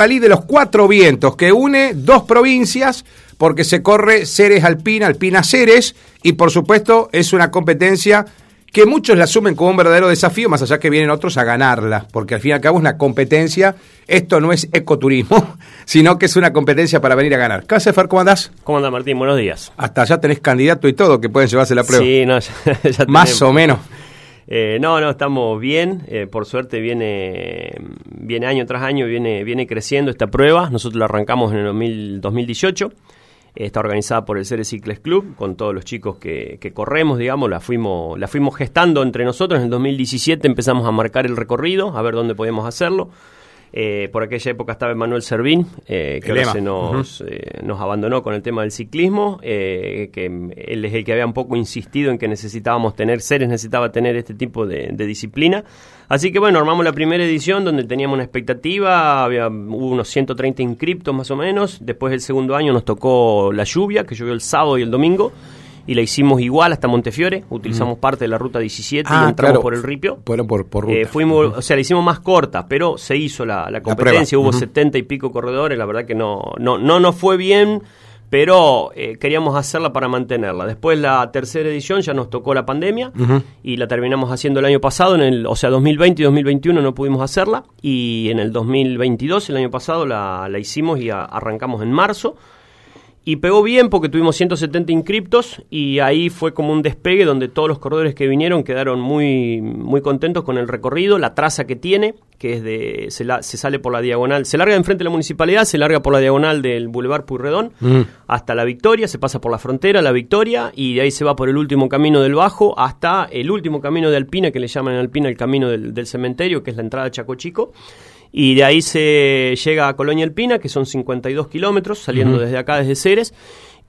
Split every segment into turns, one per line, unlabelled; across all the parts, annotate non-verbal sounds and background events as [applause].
rally de los cuatro vientos que une dos provincias porque se corre Ceres Alpina, Alpina Ceres y por supuesto es una competencia que muchos la asumen como un verdadero desafío, más allá que vienen otros a ganarla, porque al fin y al cabo es una competencia, esto no es ecoturismo, [laughs] sino que es una competencia para venir a ganar. ¿Qué hace, Fer? ¿Cómo andás?
¿Cómo andás, Martín? Buenos días.
Hasta ya tenés candidato y todo que pueden llevarse la prueba.
Sí, no, [laughs] ya, ya
Más o menos.
Eh, no, no, estamos bien. Eh, por suerte viene, viene año tras año, viene, viene creciendo esta prueba. Nosotros la arrancamos en el 2000, 2018. Está organizada por el Ceres Cicles Club, con todos los chicos que, que, corremos, digamos, la fuimos, la fuimos gestando entre nosotros. En el 2017 empezamos a marcar el recorrido, a ver dónde podíamos hacerlo. Eh, por aquella época estaba Manuel Servín, eh, que ahora se nos, uh -huh. eh, nos abandonó con el tema del ciclismo, eh, que él es el que había un poco insistido en que necesitábamos tener, Ceres necesitaba tener este tipo de, de, disciplina. Así que bueno, armamos la primera edición donde teníamos una expectativa, había, hubo unos 130 inscriptos más o menos, después del segundo año nos tocó la lluvia, que llovió el sábado y el domingo, y la hicimos igual hasta Montefiore. Utilizamos mm. parte de la ruta 17
ah,
y entramos
claro.
por el Ripio.
Fueron por, por ruta.
Eh, fuimos, o sea, la hicimos más corta, pero se hizo la, la competencia.
La
Hubo uh -huh. 70 y pico corredores. La verdad que no, no, no nos fue bien, pero eh, queríamos hacerla para mantenerla. Después la tercera edición ya nos tocó la pandemia uh -huh. y la terminamos haciendo el año pasado, en el, o sea, 2020 y 2021 no pudimos hacerla y en el 2022, el año pasado, la, la hicimos y a, arrancamos en marzo. Y pegó bien porque tuvimos 170 inscriptos y ahí fue como un despegue donde todos los corredores que vinieron quedaron muy, muy contentos con el recorrido, la traza que tiene, que es de se, la, se sale por la diagonal, se larga de enfrente de la municipalidad, se larga por la diagonal del Boulevard Puyredón mm. hasta la Victoria, se pasa por la frontera, la Victoria, y de ahí se va por el último camino del Bajo hasta el último camino de Alpina, que le llaman en Alpina el camino del, del cementerio, que es la entrada de Chaco Chico y de ahí se llega a Colonia Alpina, que son 52 kilómetros, saliendo uh -huh. desde acá, desde Ceres,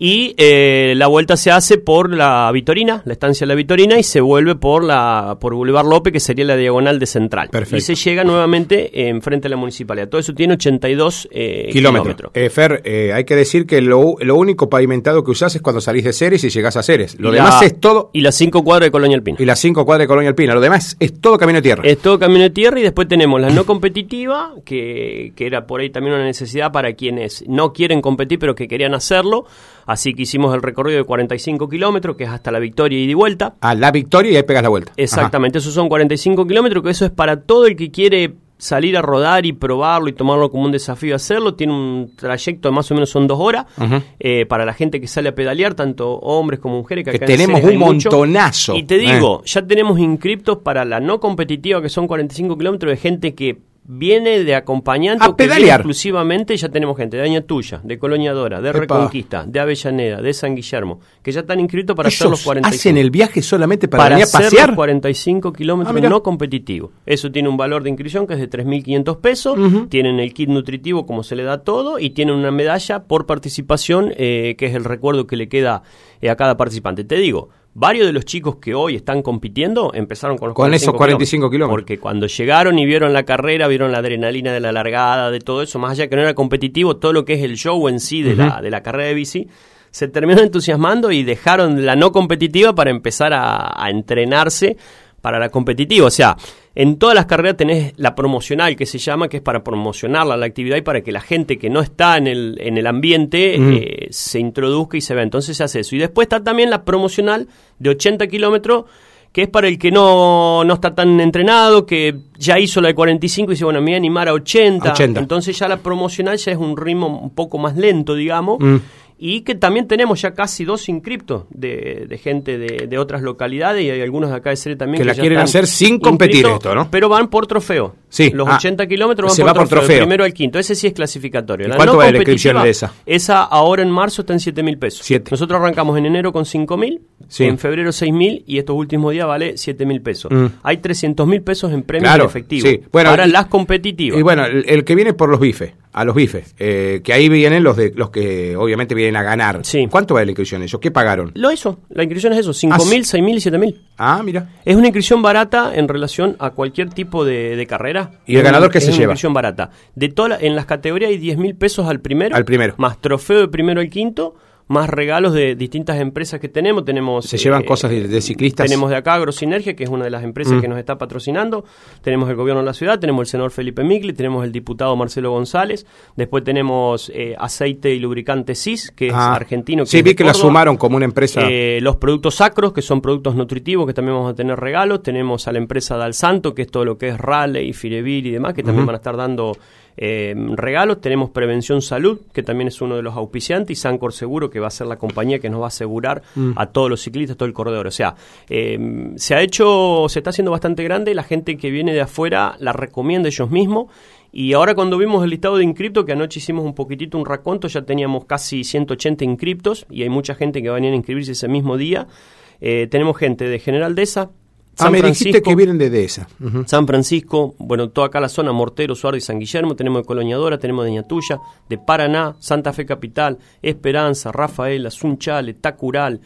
y eh, la vuelta se hace por la Vitorina, la estancia de la Vitorina, y se vuelve por la por Boulevard López, que sería la diagonal de Central.
Perfecto.
Y se llega nuevamente enfrente de la municipalidad. Todo eso tiene 82 eh, kilómetros. kilómetros.
Eh, Fer, eh, hay que decir que lo, lo, único pavimentado que usás es cuando salís de Ceres y llegás a Ceres. Lo demás es todo...
Y las cinco cuadras de Colonia Alpina.
Y las cinco cuadras de Colonia Alpina. Lo demás es todo camino de tierra.
Es todo camino de tierra y después tenemos la no competitiva, que, que era por ahí también una necesidad para quienes no quieren competir pero que querían hacerlo. Así que hicimos el recorrido de 45 kilómetros, que es hasta la Victoria y de vuelta.
A la Victoria y ahí pegas la vuelta.
Exactamente, Ajá. esos son 45 kilómetros, que eso es para todo el que quiere salir a rodar y probarlo y tomarlo como un desafío hacerlo. Tiene un trayecto de más o menos son dos horas. Uh -huh. eh, para la gente que sale a pedalear, tanto hombres como mujeres.
Que, que tenemos un montonazo.
Y te digo, eh. ya tenemos inscriptos para la no competitiva, que son 45 kilómetros de gente que viene de acompañante
a pedalear.
exclusivamente ya tenemos gente de Añatuya, de Colonia Dora, de Epa. Reconquista, de Avellaneda, de San Guillermo, que ya están inscritos para hacer los 45.
hacen el viaje solamente para,
para
venir a
hacer
pasear?
los 45 kilómetros ah, no competitivos. Eso tiene un valor de inscripción que es de 3.500 pesos, uh -huh. tienen el kit nutritivo como se le da todo y tienen una medalla por participación eh, que es el recuerdo que le queda eh, a cada participante. Te digo, Varios de los chicos que hoy están compitiendo empezaron con los
con 45 esos 45 kilómetros.
Porque cuando llegaron y vieron la carrera, vieron la adrenalina de la largada, de todo eso, más allá que no era competitivo, todo lo que es el show en sí de, uh -huh. la, de la carrera de bici, se terminaron entusiasmando y dejaron la no competitiva para empezar a, a entrenarse para la competitiva. O sea, en todas las carreras tenés la promocional que se llama, que es para promocionarla la actividad y para que la gente que no está en el, en el ambiente mm. eh, se introduzca y se vea. Entonces se hace eso. Y después está también la promocional de 80 kilómetros, que es para el que no, no está tan entrenado, que ya hizo la de 45 y dice, bueno, me voy a animar a 80.
80.
Entonces ya la promocional ya es un ritmo un poco más lento, digamos. Mm y que también tenemos ya casi dos inscriptos de, de gente de, de, otras localidades y hay algunos de acá de Sere también
que, que la quieren hacer sin competir esto, ¿no?
Pero van por trofeo.
Sí.
Los
ah,
80 kilómetros van
se
por,
va por
trofeo,
trofeo.
primero al quinto. Ese sí es clasificatorio.
La ¿Cuánto
no
vale la inscripción de esa?
Esa ahora en marzo está en 7 mil pesos.
Siete.
Nosotros arrancamos en enero con 5 mil,
sí.
en febrero 6 mil y estos últimos días vale 7 mil pesos. Mm. Hay 300 mil pesos en premios
claro,
efectivos.
Sí. Bueno,
para
y,
las competitivas.
Y bueno, el, el, que viene por los bifes, a los bifes, eh, que ahí vienen los de los que obviamente vienen a ganar.
Sí.
¿Cuánto vale la inscripción ellos? ¿Qué pagaron?
Lo eso, la inscripción es eso, 5 mil, 6 mil y 7 mil.
Ah, mira.
Es una inscripción barata en relación a cualquier tipo de, de carrera.
¿Y el ganador qué
es
se
una
lleva?
inscripción barata. De toda la, en las categorías hay 10 mil pesos al primero.
Al primero.
Más trofeo de primero al quinto, más regalos de distintas empresas que tenemos. tenemos
Se llevan cosas de, ciclistas.
Tenemos de acá Agrosinergia, que es una de las empresas mm. que nos está patrocinando. Tenemos el gobierno de la ciudad, tenemos el senador Felipe Migli, tenemos el diputado Marcelo González. Después tenemos eh, aceite y lubricante CIS, que es ah. argentino.
sí, vi que la sumaron como una empresa.
Eh, los productos sacros, que son productos nutritivos, que también vamos a tener regalos. Tenemos a la empresa Dal Santo, que es todo lo que es Raleigh, Firevil y demás, que también van a estar dando eh, regalos. Tenemos Prevención Salud, que también es uno de los auspiciantes, y Sancor Seguro, que va a ser la compañía que nos va a asegurar mm. a todos los ciclistas, todo el corredor. O sea, eh, se ha hecho, se está haciendo bastante grande, la gente que viene de afuera la recomienda ellos mismos. Y ahora cuando vimos el listado de inscriptos, que anoche hicimos un poquitito un raconto, ya teníamos casi 180 inscriptos y hay mucha gente que va a venir a inscribirse ese mismo día. Eh, tenemos gente de General Deza,
ah, me dijiste que vienen de Dehesa.
San Francisco, bueno, toda acá la zona, Mortero, Suárez y San Guillermo, tenemos de Coloniadora, tenemos de Ñatuya, de Paraná, Santa Fe Capital, Esperanza, Rafaela, Sunchale, Tacural,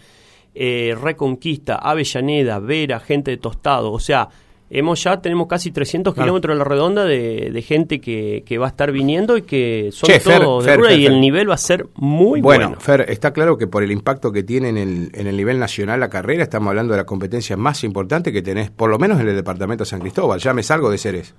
eh, Reconquista, Avellaneda, Vera, gente de Tostado, o sea, hemos ya tenemos casi 300 kilómetros en la redonda de, gente que, va a estar viniendo y que son todos de y el nivel va a ser muy bueno.
Bueno, Fer, está claro que por el impacto que tiene en el, en el nivel nacional la carrera, estamos hablando de la competencia más importante que tenés, por lo menos en el departamento de San Cristóbal. Ya me salgo de Ceres.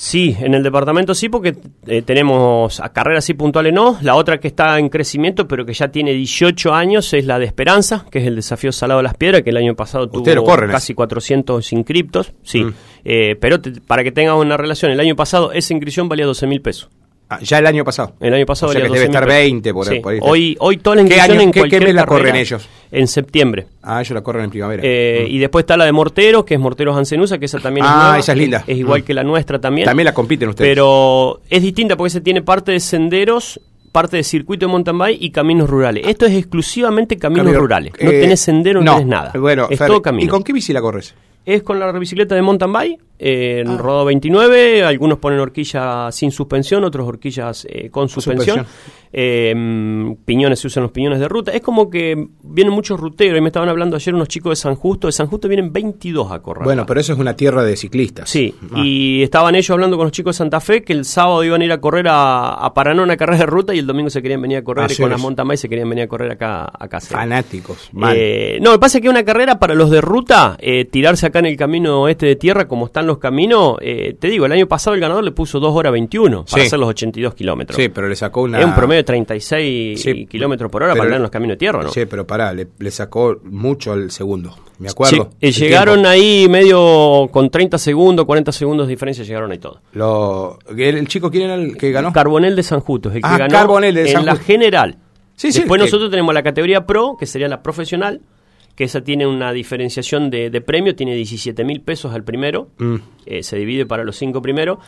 Sí, en el departamento sí, porque eh, tenemos a carreras sí puntuales no. La otra que está en crecimiento, pero que ya tiene 18 años, es la de Esperanza, que es el desafío Salado de las Piedras, que el año pasado tuvo casi 400 inscriptos. Sí, mm. eh, pero para que tengamos una relación, el año pasado esa inscripción valía 12 mil pesos.
Ah, ya el año pasado.
El año pasado
o sea que debe estar 20 por, ahí.
Hoy, hoy toda la inscripción en
¿Qué, mes la corren ellos?
En septiembre.
Ah, ellos la corren en primavera.
Eh, mm. Y después está la de Morteros, que es Morteros Ancenusa, que esa también
es Ah, esa es linda.
Es, igual mm. que la nuestra también.
También la compiten ustedes.
Pero es distinta porque se tiene parte de senderos parte de circuito de mountain bike y caminos rurales. Esto es exclusivamente caminos rurales. No eh, tenés sendero, no, tenés nada.
Bueno, es todo camino. ¿Y con qué bici la corres?
Es con la bicicleta de mountain bike en ah. Rodado 29, algunos ponen horquillas sin suspensión, otros horquillas eh, con suspensión. Eh, piñones, se usan los piñones de ruta. Es como que vienen muchos ruteros, y me estaban hablando ayer unos chicos de San Justo. De San Justo vienen 22 a correr.
Bueno, pero eso es una tierra de ciclistas.
Sí, ah. y estaban ellos hablando con los chicos de Santa Fe que el sábado iban a ir a correr a, a Paraná una carrera de ruta y el domingo se querían venir a correr con la mountain bike se querían venir a correr acá a casa.
Fanáticos.
Eh, no, me pasa que una carrera para los de ruta, tirarse acá en el camino este de tierra, como están los caminos, eh, te digo, el año pasado el ganador le puso 2 horas 21 para hacer los 82 kilómetros.
Sí, pero le sacó una...
Es un promedio de 36 kilómetros por hora para andar en los caminos de tierra, ¿no?
Sí, pero pará, le, sacó mucho al segundo, me acuerdo.
Sí, llegaron ahí medio con 30 segundos, 40 segundos de diferencia, llegaron ahí todo.
Lo, ¿El chico quién era el que ganó?
Carbonel de San Justo, el que ah, ganó
Carbonel de
en la general. Sí, Después nosotros tenemos la categoría Pro, que sería la profesional, que esa tiene una diferenciación de, premio, tiene 17 mil pesos al primero, mm. eh, se divide para los cinco primeros,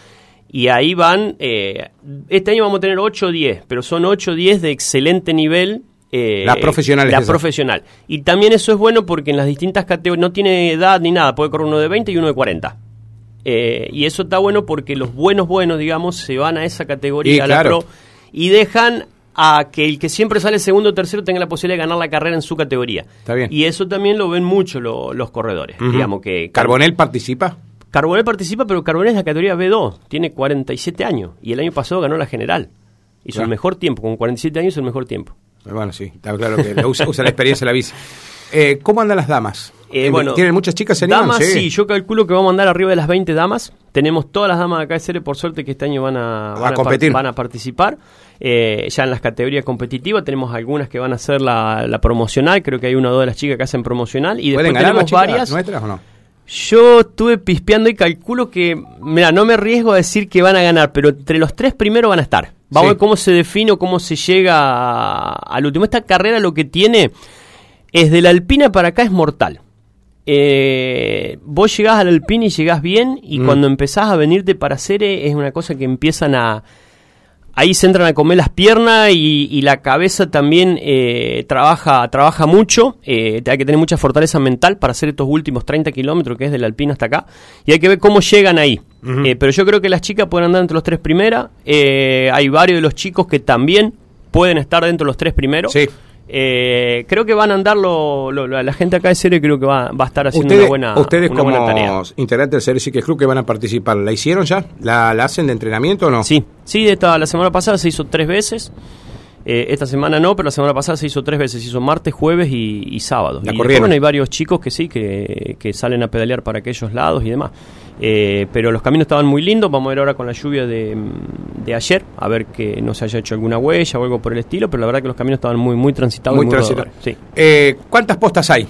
y ahí van, eh, este año vamos a tener 8 o 10, pero son 8 o 10 de excelente nivel.
Eh, la profesional.
La profesional. Y también eso es bueno porque en las distintas categorías no tiene edad ni nada, puede correr uno de 20 y uno de 40. y eso está bueno porque los buenos buenos, digamos, se van a esa categoría, a la pro, y dejan a que el que siempre sale segundo o tercero tenga la posibilidad de ganar la carrera en su categoría.
Está bien.
Y eso también lo ven mucho los corredores. Digamos que
¿Carbonel participa?
Carbonel participa, pero Carbonel es la categoría B2, tiene 47 años y el año pasado ganó la general. Hizo el mejor tiempo, con 47 años el mejor tiempo.
Bueno, sí, está claro que usa, la experiencia de la bici. [laughs] Eh, ¿Cómo andan las damas?
Eh, bueno,
¿Tienen muchas chicas
en Damas, sí. yo calculo que vamos a andar arriba de las 20 damas. Tenemos todas las damas de acá de Cere, por suerte, que este año van a, van a, competir. van a participar. Eh, ya en las categorías competitivas tenemos algunas que van a hacer la, promocional. Creo que hay una o dos de las chicas que hacen promocional. Y después tenemos varias.
nuestras o no?
Yo estuve pispeando y calculo que, mira, no me arriesgo a decir que van a ganar, pero entre los tres primeros van a estar. Vamos a ver cómo se define o cómo se llega al último. Esta carrera lo que tiene es de la Alpina para acá es mortal. Eh, vos llegás al Alpine y llegás bien y mm. cuando empezás a venirte para Cere es una cosa que empiezan a... Ahí se entran a comer las piernas y, la cabeza también eh, trabaja, trabaja mucho. Eh, hay que tener mucha fortaleza mental para hacer estos últimos 30 kilómetros que es del Alpine hasta acá. Y hay que ver cómo llegan ahí. pero yo creo que las chicas pueden andar entre los tres primeras. hay varios de los chicos que también pueden estar dentro de los tres primeros.
Sí.
Eh, creo que van a andar la gente acá de Serie creo que va, va a estar haciendo una buena
Ustedes como
tarea.
integrantes del que Club que van a participar, ¿la hicieron ya? ¿La, hacen de entrenamiento o no?
Sí, sí, de la semana pasada se hizo tres veces. Eh, esta semana no, pero la semana pasada se hizo tres veces, se hizo martes, jueves y, sábado.
La
y
después,
bueno, hay varios chicos que sí, que, que, salen a pedalear para aquellos lados y demás. Eh, pero los caminos estaban muy lindos, vamos a ver ahora con la lluvia de, de, ayer, a ver que no se haya hecho alguna huella o algo por el estilo, pero la verdad que los caminos estaban muy muy transitados.
Muy, transitados. Sí. Eh, ¿Cuántas postas hay?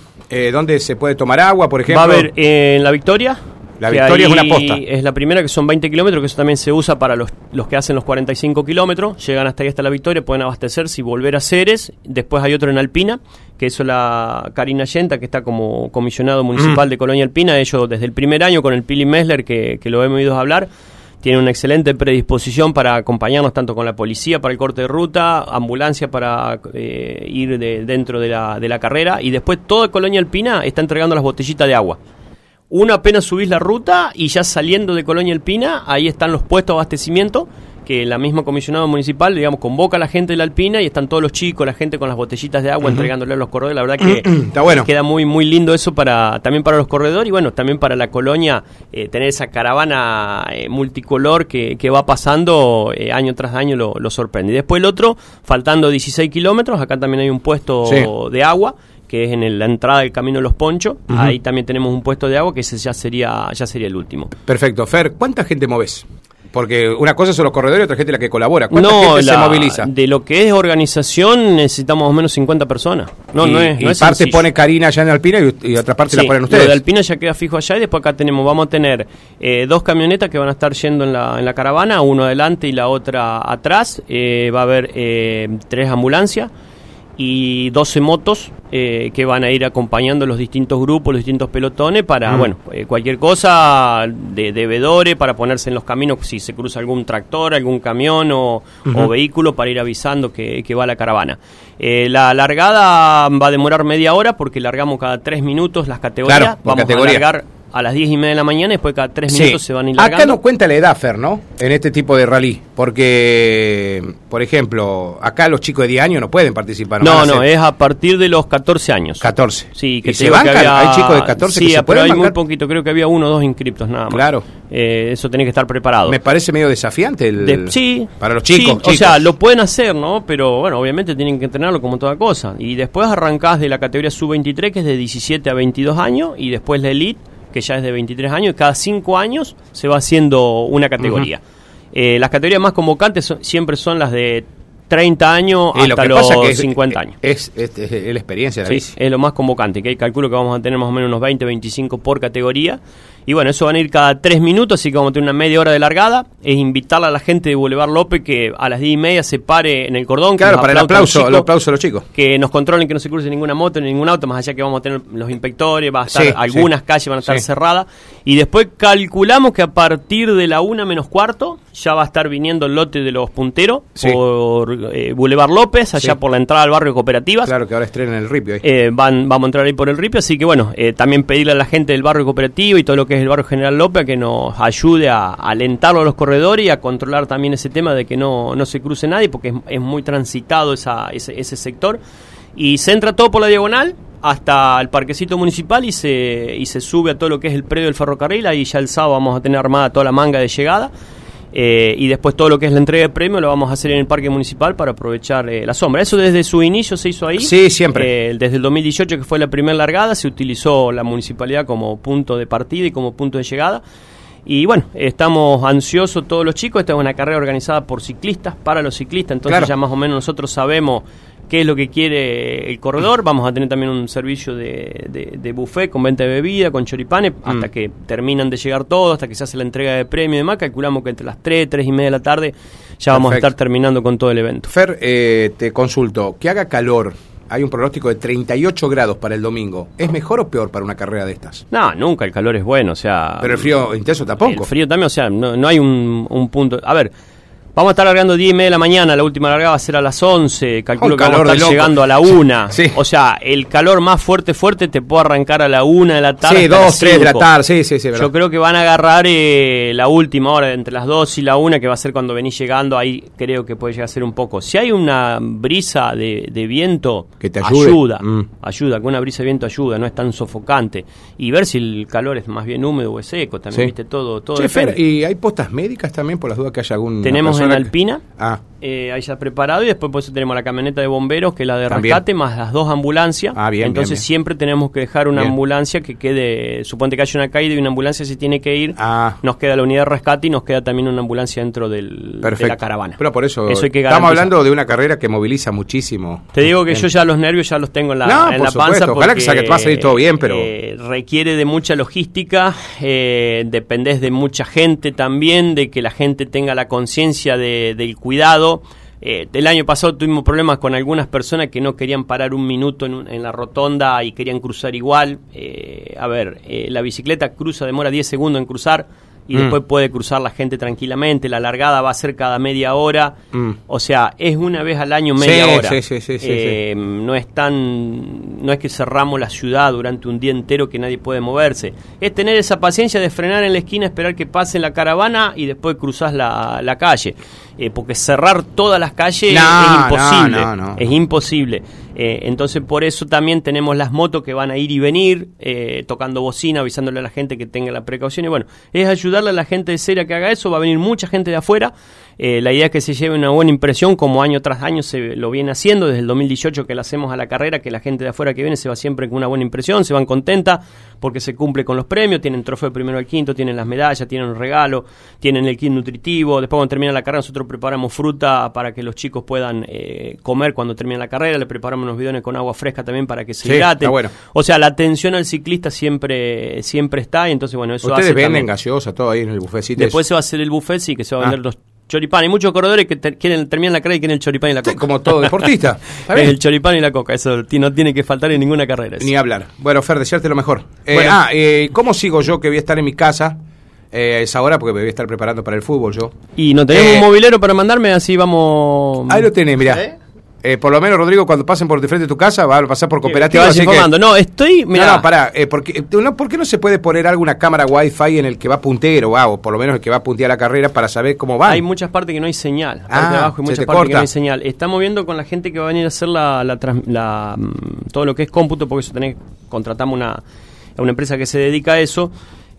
¿Dónde se puede tomar agua, por ejemplo?
Va a haber en La Victoria,
la victoria es una posta.
Es la primera, que son 20 kilómetros, que eso también se usa para los, los que hacen los 45 kilómetros. Llegan hasta ahí, hasta la victoria, pueden abastecerse y volver a Ceres. Después hay otro en Alpina, que eso la Karina Yenta, que está como comisionado municipal mm. de Colonia Alpina. Ellos desde el primer año con el Pili Messler, que, que lo hemos oído hablar, tienen una excelente predisposición para acompañarnos tanto con la policía para el corte de ruta, ambulancia para eh, ir de, dentro de la, de la carrera y después toda Colonia Alpina está entregando las botellitas de agua. Uno apenas subís la ruta y ya saliendo de Colonia Alpina, ahí están los puestos de abastecimiento que la misma comisionado municipal, digamos, convoca a la gente de la Alpina y están todos los chicos, la gente con las botellitas de agua entregándole a los corredores. La verdad que [clears throat]
Está bueno.
queda muy muy lindo eso para también para los corredores y bueno, también para la colonia eh, tener esa caravana eh, multicolor que, que, va pasando eh, año tras año lo, lo, sorprende. Y después el otro, faltando 16 kilómetros, acá también hay un puesto de agua que es en la entrada del Camino de los Ponchos. Ahí también tenemos un puesto de agua que ese ya sería, ya sería el último.
Perfecto. Fer, ¿cuánta gente moves? Porque una cosa son los corredores y otra gente la que colabora. ¿Cuánta
no,
gente se moviliza?
De lo que es organización necesitamos más o menos 50 personas. No,
y,
no es.
Y parte pone Karina allá en Alpina y, otra parte la ponen ustedes.
Lo de Alpina ya queda fijo allá y después acá tenemos, vamos a tener eh, dos camionetas que van a estar yendo en la, en la caravana, uno adelante y la otra atrás. Eh, va a haber eh, tres ambulancias y 12 motos eh, que van a ir acompañando los distintos grupos, los distintos pelotones para, mm. bueno, eh, cualquier cosa de, de para ponerse en los caminos si se cruza algún tractor, algún camión o, vehículo para ir avisando que, va la caravana. Eh, la largada va a demorar media hora porque largamos cada tres minutos las categorías. Vamos a largar a las 10 y media de la mañana y después cada 3 minutos se van a ir
Acá no cuenta la edad, Fer, ¿no? En este tipo de rally. Porque, por ejemplo, acá los chicos de 10 años no pueden participar.
No, no, es a partir de los 14 años.
14.
Sí, que
¿Y se bancan? ¿Hay chicos de 14
sí,
que se
pero hay
muy
poquito. Creo que había uno o dos inscriptos nada más.
Claro.
Eh, eso tiene que estar preparado.
Me parece medio desafiante el,
sí.
Para los chicos,
O sea, lo pueden hacer, ¿no? Pero bueno, obviamente tienen que entrenarlo como toda cosa. Y después arrancás de la categoría sub-23, que es de 17 a 22 años, y después la elite que ya es de 23 años, y cada 5 años se va haciendo una categoría. Eh, las categorías más convocantes siempre son las de 30 años hasta los 50 años.
Es, es, la experiencia la
sí, Es lo más convocante, que hay calculo que vamos a tener más o menos unos 20, 25 por categoría. Y bueno, eso van a ir cada tres minutos, así que vamos a tener una media hora de largada. Es invitarle a la gente de Boulevard López que a las diez y media se pare en el cordón.
Claro, para el aplauso, el aplauso a los chicos.
Que nos controlen que no se cruce ninguna moto ni ningún auto, más allá que vamos a tener los inspectores, va a estar algunas calles van a estar cerradas. Y después calculamos que a partir de la una menos cuarto ya va a estar viniendo el lote de los punteros por eh, Boulevard López, allá por la entrada al barrio Cooperativas.
Claro, que ahora estrenan el ripio ahí.
Eh, van, vamos a entrar ahí por el ripio, así que bueno, eh, también pedirle a la gente del barrio cooperativo y todo lo que es el barrio General López que nos ayude a, alentarlo a los corredores y a controlar también ese tema de que no, no se cruce nadie, porque es, muy transitado esa, ese, ese sector. Y se entra todo por la diagonal, hasta el parquecito municipal y se, y se sube a todo lo que es el predio del ferrocarril. Ahí ya el sábado vamos a tener armada toda la manga de llegada. Eh, y después todo lo que es la entrega de premio lo vamos a hacer en el parque municipal para aprovechar eh, la sombra. Eso desde su inicio se hizo ahí.
Sí, siempre.
Eh, desde el 2018, que fue la primera largada, se utilizó la municipalidad como punto de partida y como punto de llegada. Y bueno, estamos ansiosos todos los chicos. Esta es una carrera organizada por ciclistas, para los ciclistas. Entonces ya más o menos nosotros sabemos qué es lo que quiere el corredor. [laughs] Vamos a tener también un servicio de, de, buffet con venta de bebida, con choripanes, mm. hasta que terminan de llegar todos, hasta que se hace la entrega de premio y demás. Calculamos que entre las 3, 3 y media de la tarde ya vamos a estar terminando con todo el evento.
Fer, eh, te consulto, que haga calor. Hay un pronóstico de 38 grados para el domingo. ¿Es mejor o peor para una carrera de estas?
No, nunca. El calor es bueno, o sea...
Pero el frío intenso tampoco.
El frío también, o sea, no, no hay un, un punto... A ver, Vamos a estar largando 10 y media de la mañana, la última largada va a ser a las 11, calculo que vamos a estar llegando a la 1. O sea, el calor más fuerte, fuerte te puede arrancar a la 1 de la tarde.
Sí, 2, 3 de la tarde, sí, sí, sí.
Yo creo que van a agarrar eh, la última hora, entre las 2 y la 1, que va a ser cuando venís llegando, ahí creo que puede llegar a ser un poco. Si hay una brisa de, de viento,
que te
ayuda, mm. ayuda, que una brisa de viento ayuda, no es tan sofocante. Y ver si el calor es más bien húmedo o es seco, también, viste, todo. todo
¿Y hay postas médicas también, por las dudas que haya algún...
Tenemos en Alpina.
Ah.
eh, ahí ya preparado, y después por eso tenemos la camioneta de bomberos, que es la de
También.
rescate, más las dos ambulancias.
Ah, bien,
Entonces
bien, bien.
siempre tenemos que dejar una ambulancia que quede, suponte que haya una caída y una ambulancia se tiene que ir,
Ah.
nos queda la unidad de rescate y nos queda también una ambulancia dentro del, de la caravana.
Pero por eso,
Eso hay que
estamos hablando de una carrera que moviliza muchísimo.
Te digo que yo ya los nervios ya los tengo en la,
No,
en la panza.
Ojalá que
porque,
salga- que va a salir todo bien, pero-
eh, requiere de mucha logística, eh, dependés de mucha gente también, de que la gente tenga la conciencia de- del cuidado. Eh, el año pasado tuvimos problemas con algunas personas que no querían parar un minuto en, la rotonda y querían cruzar igual. Eh, a ver, eh, la bicicleta cruza, demora 10 segundos en cruzar y
Mm.
después puede cruzar la gente tranquilamente. La largada va a ser cada media hora.
Mm.
O sea, es una vez al año media
Sí,
hora.
sí, sí, sí, sí,
Eh, No es tan, no es que cerramos la ciudad durante un día entero que nadie puede moverse. Es tener esa paciencia de frenar en la esquina, esperar que pase la caravana y después cruzás la, la calle. Eh, porque cerrar todas las calles
No,
es imposible.
no, no, no.
Es imposible. Eh, entonces por eso también tenemos las motos que van a ir y venir, eh, tocando bocina, avisándole a la gente que tenga la precaución. Y bueno, es ayudarle a la gente de Seria que haga eso. Va a venir mucha gente de afuera. Eh, la idea es que se lleve una buena impresión, como año tras año se lo viene haciendo, desde el 2018 que la hacemos a la carrera, que la gente de afuera que viene se va siempre con una buena impresión, se van contenta porque se cumple con los premios, tienen trofeo de primero al quinto, tienen las medallas, tienen un regalo, tienen el kit nutritivo, después cuando termina la carrera nosotros preparamos fruta para que los chicos puedan eh, comer cuando termine la carrera, le preparamos unos bidones con agua fresca también para que se
Sí,
hidraten.
está bueno.
O sea, la atención al ciclista siempre siempre está y entonces bueno, eso
Ustedes
hace
venden
también-
gaseosa, todo ahí en el buffetcito.
Después se va a hacer el buffet, sí, que se va a
Ah.
vender los choripán. Hay muchos corredores que te- quieren terminar la carrera y quieren el choripán y la
Sí,
coca.
como todo [laughs] deportista.
Es el choripán y la coca, eso no tiene que faltar en ninguna carrera. eso.
Ni hablar. Bueno, Fer, desearte lo mejor. Eh,
Bueno.
Ah, eh, ¿cómo sigo yo que voy a estar en mi casa eh, a esa hora? Porque me voy a estar preparando para el fútbol yo.
Y no tenemos
Eh,
un mobilero para mandarme, así vamos...
Ahí lo tenés, mirá.
¿Eh?
Por lo menos, Rodrigo, cuando pasen por frente de tu casa, van a pasar por cooperativa. así que-.
No, estoy... Mirá,
No, no, pará. Eh, porque, eh, no, ¿Por qué no se puede poner alguna cámara wifi en el que va puntero, ah, o por lo menos el que va a puntear la carrera para saber cómo va?
Hay muchas partes que no hay señal.
Ah,
de abajo hay muchas
te
partes que no hay señal. Estamos viendo con la gente que va a venir a hacer la, la la, mm, todo lo que es cómputo, porque eso tenés, contratamos una, a una empresa que se dedica a eso.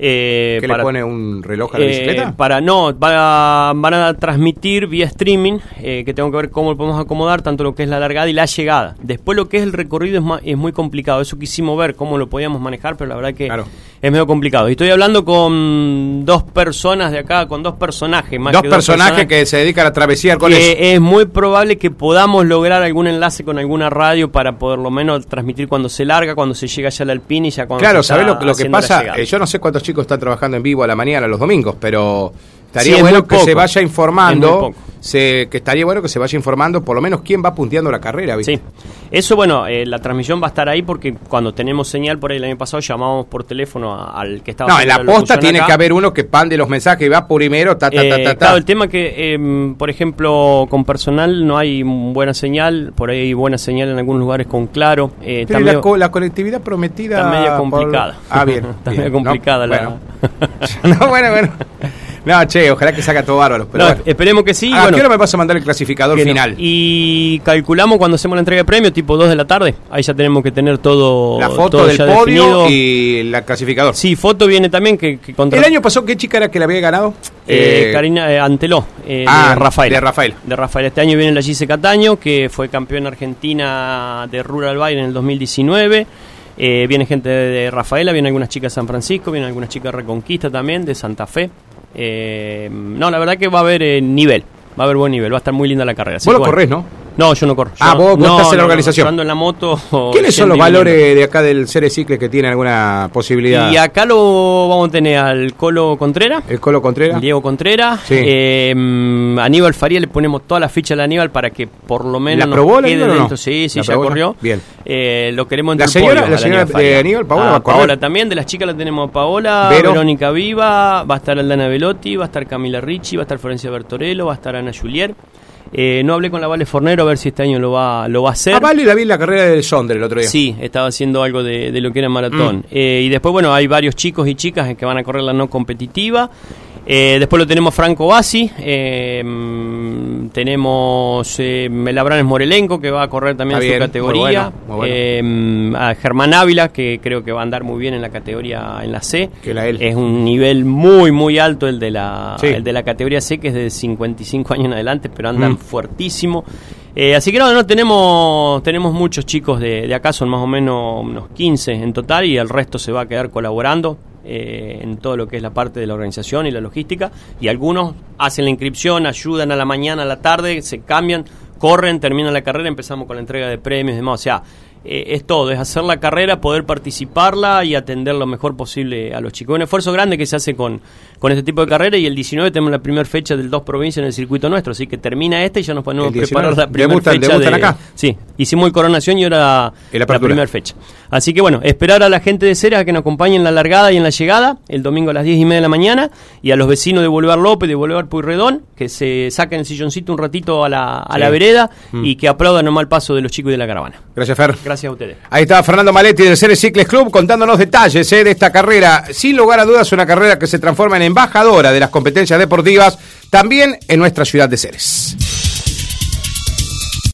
Eh,
¿Que le pone un reloj a la
eh,
bicicleta?
para no, van a, van a transmitir vía streaming, eh, que tengo que ver cómo lo podemos acomodar, tanto lo que es la largada y la llegada. Después lo que es el recorrido es, ma- es muy complicado. Eso quisimos ver cómo lo podíamos manejar, pero la verdad que
Claro.
Es medio complicado. Y estoy hablando con dos personas de acá, con dos personajes más
Dos
que
personajes que se dedican a travesear con eso.
es muy probable que podamos lograr algún enlace con alguna radio para por lo menos transmitir cuando se larga, cuando se llega ya al Alpine y ya cuando
Claro,
se
¿sabés
está
lo, lo que pasa? Eh, yo no sé cuántos chicos están trabajando en vivo a la mañana los domingos, pero estaría
Sí,
bueno que
poco.
se vaya informando, se, que estaría bueno que se vaya informando por lo menos quién va punteando la carrera, ¿viste?
Sí, eso bueno, eh, la transmisión va a estar ahí porque cuando tenemos señal por ahí el año pasado llamábamos por teléfono a- al que estaba
No, en la posta tiene
acá.
que haber uno que pande los mensajes y va primero, ta, ta, ta,
Eh,
ta, ta.
Claro, el tema que, eh, por ejemplo, con personal no hay buena señal, por ahí buena señal en algunos lugares con claro. Eh,
Pero
está
la, co- la conectividad prometida.
está medio
por-
complicada.
Ah, bien. [laughs]
Está
bien.
medio
No,
complicada la-
Bueno. [laughs] [laughs] no, bueno, bueno. No, che, ojalá que saca todo bárbaro. Pero
No,
bueno.
esperemos que sí.
¿A
bueno,
qué hora me vas a mandar el clasificador
no.
final?
Y calculamos cuando hacemos la entrega de premios, tipo 2 de la tarde. Ahí ya tenemos que tener todo.
La foto
todo
del
ya
podio
definido.
y la clasificador.
Sí, foto viene también que, que contra-
El año pasado, ¿qué chica era que la había ganado?
Eh,
Eh,
Karina eh, Anteló, eh,
ah,
de Rafael.
de Rafael.
De Rafael. Este año viene la Gise Cataño, que fue campeona argentina de Rural Bike en el 2019. Eh, viene gente de, de Rafaela, vienen algunas chicas de San Francisco, vienen algunas chicas de Reconquista también, de Santa Fe. Eh, no, la verdad que va a haber eh, nivel, va a haber buen nivel, va a estar muy linda la carrera.
Vos lo
bueno.
corres, ¿no?
No, yo no corro.
Ah,
Yo
vos- vos
no,
estás en la organización.
yo ando en la moto. [laughs]
¿Quiénes son los valores de acá del Ceres Cicle que tienen alguna posibilidad?
Y acá lo vamos a tener al Colo Contreras.
¿El Colo Contreras?
Diego Contreras,
Sí.
eh, Aníbal Faría le ponemos toda la ficha al Aníbal para que por lo menos
¿La
nos
probó el
quede
no?
dentro. Sí, sí,
¿La
ya
probó?
corrió.
Bien.
Eh, lo queremos
¿La
entre
señora-
podio,
la señora
Aníbal
de. Aníbal, Paola,
Ah,
va a correr?
Paola también, de las chicas la tenemos a Paola,
Vero.
Verónica Viva, va a estar Aldana Velotti, va a estar Camila Ricci, va a estar Florencia Bertorello, va a estar Ana Julier. Eh, no hablé con la Vale Fornero a ver si este año lo va, lo va a hacer.
Ah, vale, la vi en la carrera del Sonder el otro día.
Sí, estaba haciendo algo de, de lo que era
Mm.
maratón. Eh, y después, bueno, hay varios chicos y chicas que van a correr la no competitiva. Eh, después lo tenemos Franco Bassi, eh, tenemos eh, Melabranes Morelenco que va a correr también en su categoría, eh, a Germán Ávila que creo que va a andar muy bien en la categoría en la C, es un nivel muy muy alto el de la el de la categoría C que es de 55 años en adelante, pero andan mm. fuertísimo. Eh, así que no, no tenemos, tenemos muchos chicos de, de, acá, son más o menos unos 15 en total y el resto se va a quedar colaborando eh, en todo lo que es la parte de la organización y la logística. Y algunos hacen la inscripción, ayudan a la mañana, a la tarde, se cambian, corren, terminan la carrera, empezamos con la entrega de premios y demás. O sea, eh, es todo, es hacer la carrera, poder participarla y atender lo mejor posible a los chicos. Un esfuerzo grande que se hace con, con este tipo de carrera y el 19 tenemos la primera fecha del dos provincias en el circuito nuestro, así que termina este y ya nos podemos preparar la primera fecha. De, acá? Sí, hicimos el coronación y ahora la, primera fecha. Así que bueno, esperar a la gente de Ceres a que nos acompañen en la largada y en la llegada, el domingo a las 10 y media de la mañana, y a los vecinos de Bolívar López, de Bolívar Puyredón, que se saquen el silloncito un ratito a la, a la vereda mm. y que aplaudan el paso de los chicos y de la caravana.
Gracias, Fer.
Gracias a ustedes.
Ahí está Fernando Maletti del Ceres Cicles Club contándonos detalles eh, de esta carrera. Sin lugar a dudas, una carrera que se transforma en embajadora de las competencias deportivas también en nuestra ciudad de Ceres.